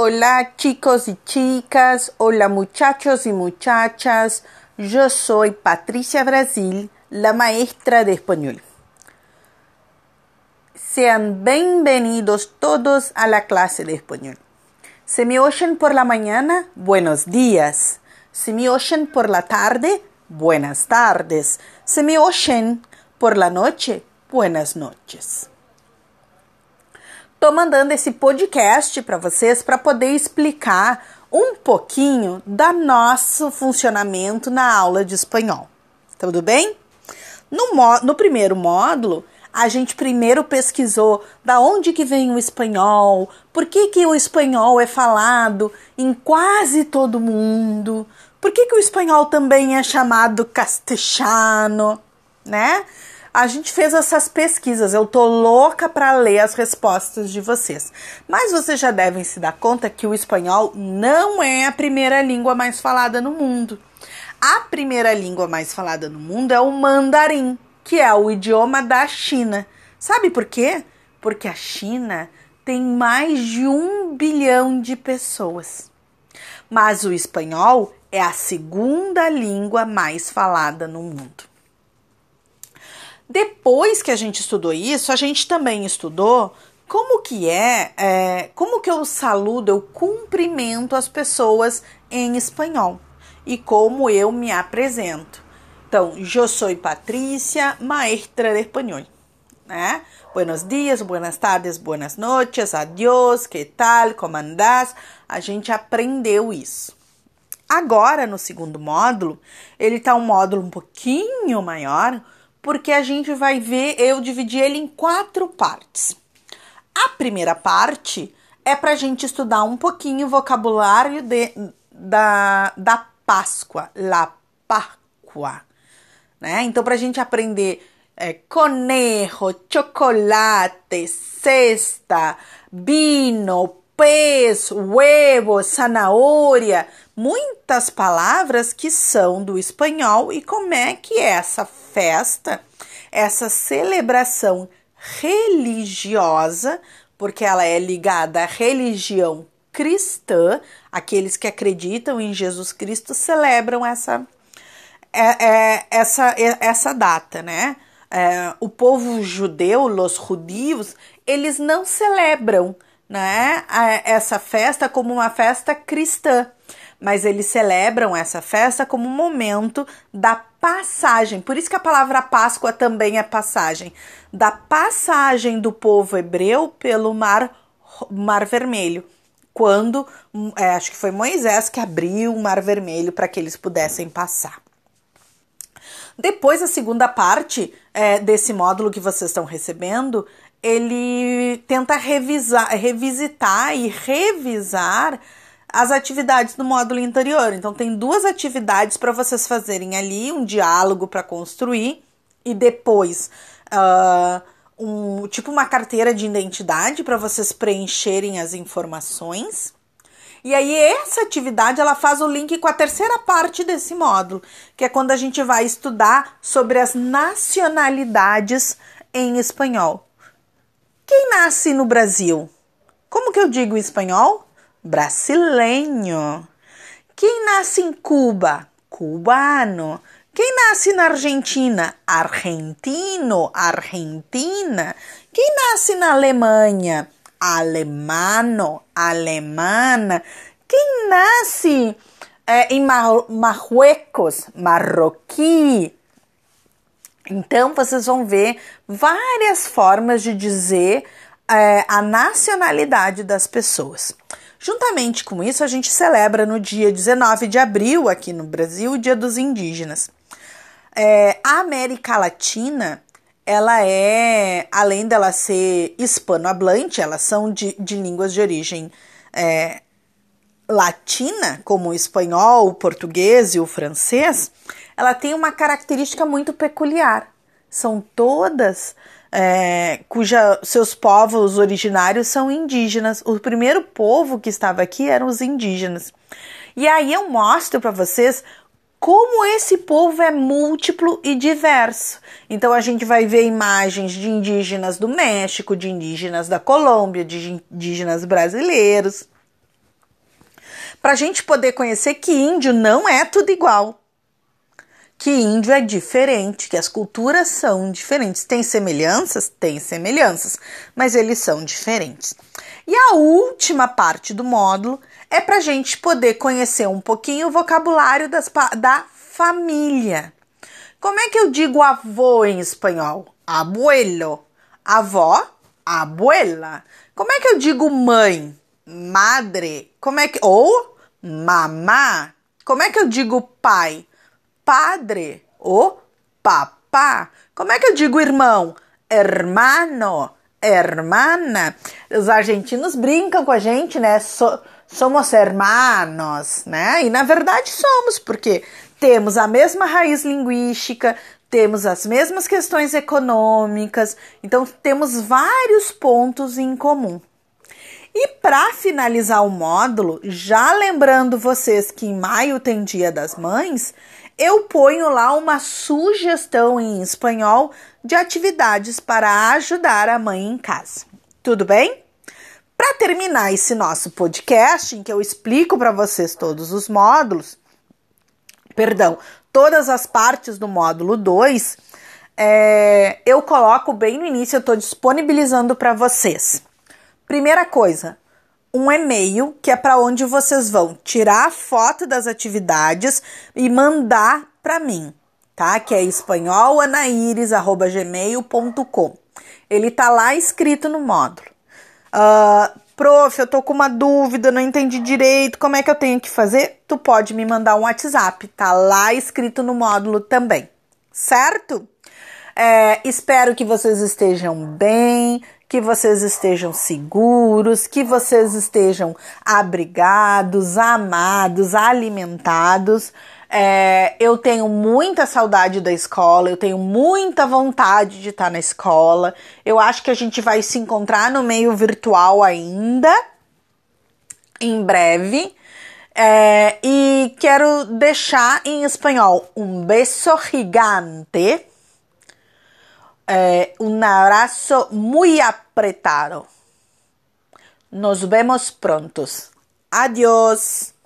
Hola chicos y chicas, hola muchachos y muchachas, yo soy Patricia Brasil, la maestra de español. Sean bienvenidos todos a la clase de español. ¿Se me oyen por la mañana? Buenos días. ¿Se me oyen por la tarde? Buenas tardes. ¿Se me oyen por la noche? Buenas noches. Estou mandando esse podcast para vocês para poder explicar um pouquinho da nosso funcionamento na aula de espanhol. Tudo bem? No, no primeiro módulo, a gente primeiro pesquisou da onde que vem o espanhol, por que, que o espanhol é falado em quase todo mundo, por que, que o espanhol também é chamado castelhano, né? A gente fez essas pesquisas. Eu tô louca para ler as respostas de vocês. Mas vocês já devem se dar conta que o espanhol não é a primeira língua mais falada no mundo. A primeira língua mais falada no mundo é o mandarim, que é o idioma da China. Sabe por quê? Porque a China tem mais de um bilhão de pessoas. Mas o espanhol é a segunda língua mais falada no mundo. Depois que a gente estudou isso, a gente também estudou como que é, é, como que eu saludo, eu cumprimento as pessoas em espanhol e como eu me apresento. Então, eu sou Patrícia, maestra de espanhol, né? Buenos dias, buenas tardes, buenas noches, adiós, que tal, como andás? A gente aprendeu isso. Agora, no segundo módulo, ele tá um módulo um pouquinho maior, porque a gente vai ver, eu dividi ele em quatro partes. A primeira parte é para a gente estudar um pouquinho o vocabulário de, da, da Páscoa, la Páscoa, né? Então, para a gente aprender é, conejo, chocolate, cesta, vino, pez, huevo, zanahoria, muitas palavras que são do espanhol. E como é que é essa festa, essa celebração religiosa, porque ela é ligada à religião cristã, aqueles que acreditam em Jesus Cristo celebram essa é, é, essa, é, essa data, né? É, o povo judeu, os judios, eles não celebram né, essa festa como uma festa cristã, mas eles celebram essa festa como um momento da passagem. Por isso que a palavra Páscoa também é passagem, da passagem do povo hebreu pelo mar, mar Vermelho. Quando, é, acho que foi Moisés que abriu o mar vermelho para que eles pudessem passar. Depois, a segunda parte é, desse módulo que vocês estão recebendo ele tenta revisar, revisitar e revisar as atividades do módulo anterior. Então, tem duas atividades para vocês fazerem ali, um diálogo para construir e depois uh, um tipo uma carteira de identidade para vocês preencherem as informações. E aí essa atividade ela faz o link com a terceira parte desse módulo, que é quando a gente vai estudar sobre as nacionalidades em espanhol. Quem nasce no Brasil? Como que eu digo em espanhol? Brasileño. Quem nasce em Cuba? Cubano. Quem nasce na Argentina? Argentino, Argentina. Quem nasce na Alemanha? Alemano, alemana. Quem nasce é, em Mar Marruecos? Marroquí. Então, vocês vão ver várias formas de dizer é, a nacionalidade das pessoas. Juntamente com isso, a gente celebra no dia 19 de abril, aqui no Brasil, o Dia dos Indígenas. É, a América Latina, ela é, além dela ser hispanohablante, elas são de, de línguas de origem é, latina, como o espanhol, o português e o francês, ela tem uma característica muito peculiar. São todas é, cuja seus povos originários são indígenas. O primeiro povo que estava aqui eram os indígenas. E aí eu mostro para vocês como esse povo é múltiplo e diverso. Então a gente vai ver imagens de indígenas do México, de indígenas da Colômbia, de indígenas brasileiros. Para a gente poder conhecer que índio não é tudo igual. Que índio é diferente, que as culturas são diferentes. Tem semelhanças? Tem semelhanças, mas eles são diferentes. E a última parte do módulo é para a gente poder conhecer um pouquinho o vocabulário das, da família. Como é que eu digo avô em espanhol? Abuelo. Avó, abuela. Como é que eu digo mãe? Madre. Como é que ou mamá? Como é que eu digo pai? Padre ou papá? Como é que eu digo irmão? Hermano, hermana. Os argentinos brincam com a gente, né? So, somos hermanos, né? E na verdade somos, porque temos a mesma raiz linguística, temos as mesmas questões econômicas, então temos vários pontos em comum. E para finalizar o módulo, já lembrando vocês que em maio tem Dia das Mães, eu ponho lá uma sugestão em espanhol de atividades para ajudar a mãe em casa. Tudo bem? Para terminar esse nosso podcast, em que eu explico para vocês todos os módulos, perdão, todas as partes do módulo 2, é, eu coloco bem no início, eu estou disponibilizando para vocês. Primeira coisa, um e-mail que é para onde vocês vão tirar a foto das atividades e mandar para mim, tá? Que é espanholanaíris@gmail.com. Ele tá lá escrito no módulo. Uh, Prof, eu tô com uma dúvida, não entendi direito, como é que eu tenho que fazer? Tu pode me mandar um WhatsApp, tá lá escrito no módulo também, certo? É, espero que vocês estejam bem, que vocês estejam seguros, que vocês estejam abrigados, amados, alimentados. É, eu tenho muita saudade da escola, eu tenho muita vontade de estar na escola. Eu acho que a gente vai se encontrar no meio virtual ainda, em breve. É, e quero deixar em espanhol um beijo gigante, é, um abraço muito apretado. Nos vemos prontos. Adiós!